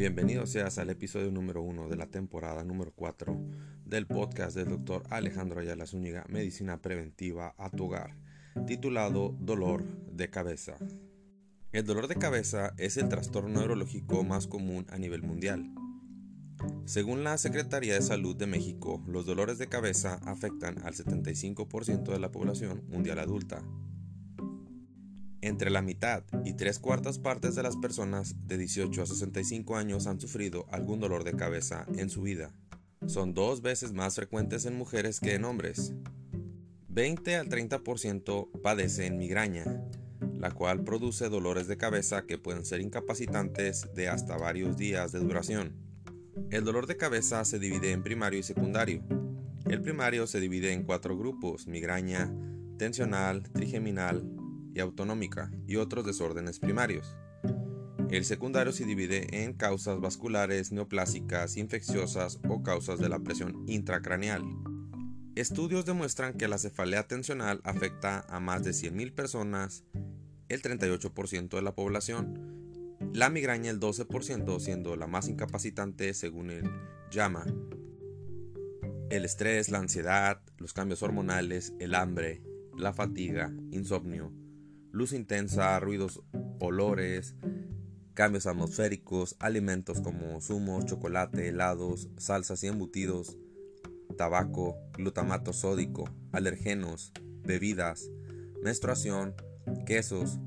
Bienvenido seas al episodio número uno de la temporada número 4 del podcast del doctor Alejandro Ayala Zúñiga, Medicina Preventiva a tu hogar, titulado Dolor de cabeza. El dolor de cabeza es el trastorno neurológico más común a nivel mundial. Según la Secretaría de Salud de México, los dolores de cabeza afectan al 75% de la población mundial adulta. Entre la mitad y tres cuartas partes de las personas de 18 a 65 años han sufrido algún dolor de cabeza en su vida. Son dos veces más frecuentes en mujeres que en hombres. 20 al 30% padecen migraña, la cual produce dolores de cabeza que pueden ser incapacitantes de hasta varios días de duración. El dolor de cabeza se divide en primario y secundario. El primario se divide en cuatro grupos, migraña, tensional, trigeminal, y autonómica y otros desórdenes primarios. El secundario se divide en causas vasculares, neoplásicas, infecciosas o causas de la presión intracraneal. Estudios demuestran que la cefalea tensional afecta a más de 100.000 personas, el 38% de la población, la migraña el 12% siendo la más incapacitante según el JAMA. El estrés, la ansiedad, los cambios hormonales, el hambre, la fatiga, insomnio, luz intensa, ruidos, olores, cambios atmosféricos, alimentos como zumos, chocolate, helados, salsas y embutidos, tabaco, glutamato sódico, alergenos, bebidas, menstruación, quesos,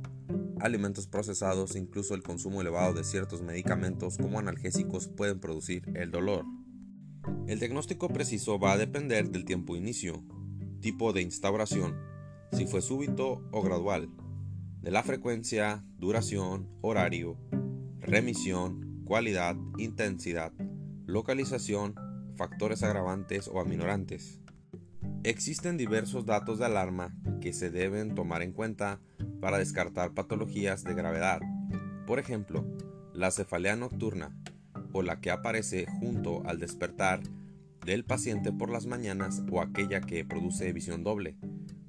alimentos procesados, incluso el consumo elevado de ciertos medicamentos como analgésicos pueden producir el dolor. El diagnóstico preciso va a depender del tiempo de inicio, tipo de instauración, si fue súbito o gradual, de la frecuencia, duración, horario, remisión, cualidad, intensidad, localización, factores agravantes o aminorantes. Existen diversos datos de alarma que se deben tomar en cuenta para descartar patologías de gravedad. Por ejemplo, la cefalea nocturna o la que aparece junto al despertar del paciente por las mañanas o aquella que produce visión doble,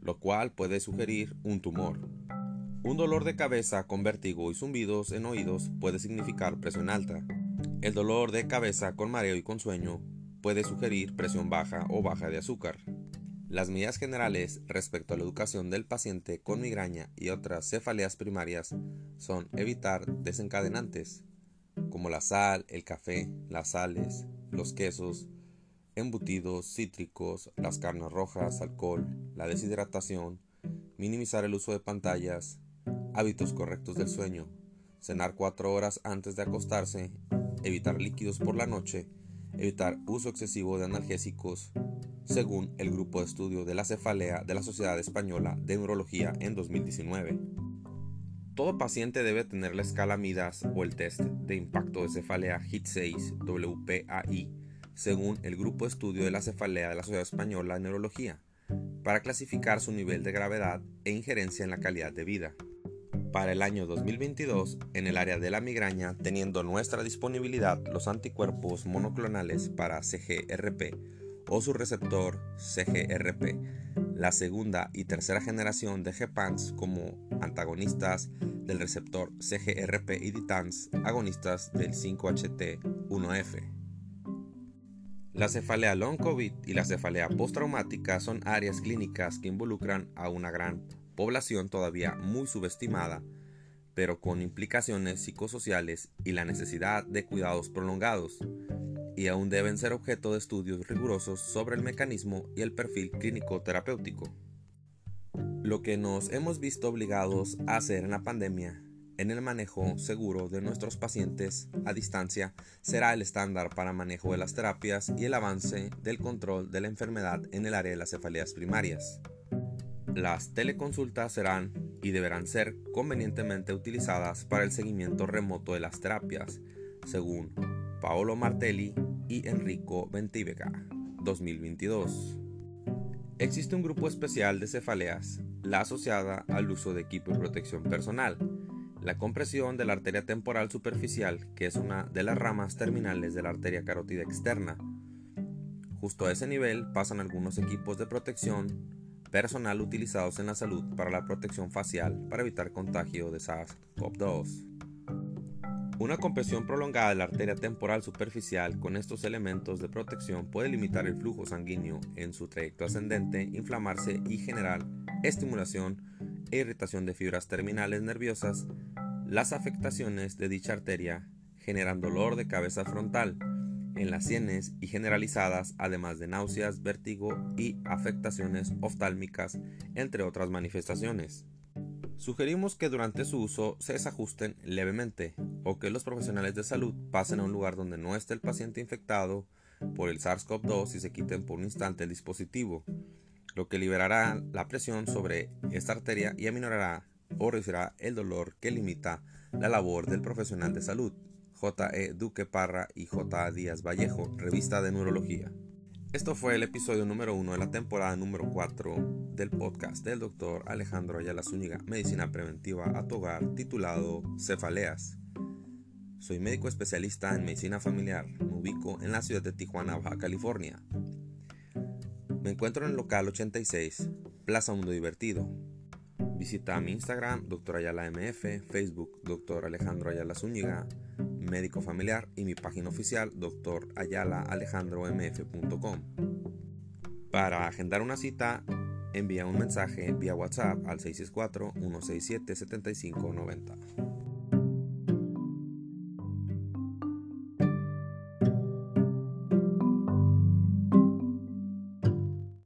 lo cual puede sugerir un tumor. Un dolor de cabeza con vértigo y zumbidos en oídos puede significar presión alta. El dolor de cabeza con mareo y con sueño puede sugerir presión baja o baja de azúcar. Las medidas generales respecto a la educación del paciente con migraña y otras cefaleas primarias son evitar desencadenantes, como la sal, el café, las sales, los quesos, embutidos, cítricos, las carnes rojas, alcohol, la deshidratación, minimizar el uso de pantallas, Hábitos correctos del sueño. Cenar 4 horas antes de acostarse. Evitar líquidos por la noche. Evitar uso excesivo de analgésicos, según el grupo de estudio de la cefalea de la Sociedad Española de Neurología en 2019. Todo paciente debe tener la escala MIDAS o el test de impacto de cefalea HIT6 WPAI, según el grupo de estudio de la cefalea de la Sociedad Española de Neurología, para clasificar su nivel de gravedad e injerencia en la calidad de vida para el año 2022 en el área de la migraña, teniendo nuestra disponibilidad los anticuerpos monoclonales para CGRP o su receptor CGRP, la segunda y tercera generación de GPANs como antagonistas del receptor CGRP y DITANS, agonistas del 5HT1F. La cefalea long COVID y la cefalea postraumática son áreas clínicas que involucran a una gran población todavía muy subestimada, pero con implicaciones psicosociales y la necesidad de cuidados prolongados, y aún deben ser objeto de estudios rigurosos sobre el mecanismo y el perfil clínico terapéutico. Lo que nos hemos visto obligados a hacer en la pandemia en el manejo seguro de nuestros pacientes a distancia será el estándar para manejo de las terapias y el avance del control de la enfermedad en el área de las cefaleas primarias. Las teleconsultas serán y deberán ser convenientemente utilizadas para el seguimiento remoto de las terapias, según Paolo Martelli y Enrico Ventivega, 2022. Existe un grupo especial de cefaleas, la asociada al uso de equipo de protección personal, la compresión de la arteria temporal superficial, que es una de las ramas terminales de la arteria carótida externa. Justo a ese nivel pasan algunos equipos de protección personal utilizados en la salud para la protección facial para evitar contagio de SARS-CoV-2. Una compresión prolongada de la arteria temporal superficial con estos elementos de protección puede limitar el flujo sanguíneo en su trayecto ascendente, inflamarse y generar estimulación e irritación de fibras terminales nerviosas. Las afectaciones de dicha arteria generan dolor de cabeza frontal en las sienes y generalizadas, además de náuseas, vértigo y afectaciones oftálmicas, entre otras manifestaciones. Sugerimos que durante su uso se desajusten levemente o que los profesionales de salud pasen a un lugar donde no esté el paciente infectado por el SARS-CoV-2 y se quiten por un instante el dispositivo, lo que liberará la presión sobre esta arteria y aminorará o reducirá el dolor que limita la labor del profesional de salud. J.E. Duque Parra y J.A. Díaz Vallejo, Revista de Neurología. Esto fue el episodio número 1 de la temporada número 4 del podcast del doctor Alejandro Ayala Zúñiga, Medicina Preventiva a tu titulado Cefaleas. Soy médico especialista en medicina familiar. Me ubico en la ciudad de Tijuana, Baja California. Me encuentro en el local 86, Plaza Mundo Divertido. Visita mi Instagram, Dr. Ayala MF, Facebook, Dr. Alejandro Ayala Zúñiga, médico familiar y mi página oficial drayalaalejandromf.com. Para agendar una cita, envía un mensaje vía WhatsApp al 664-167-7590.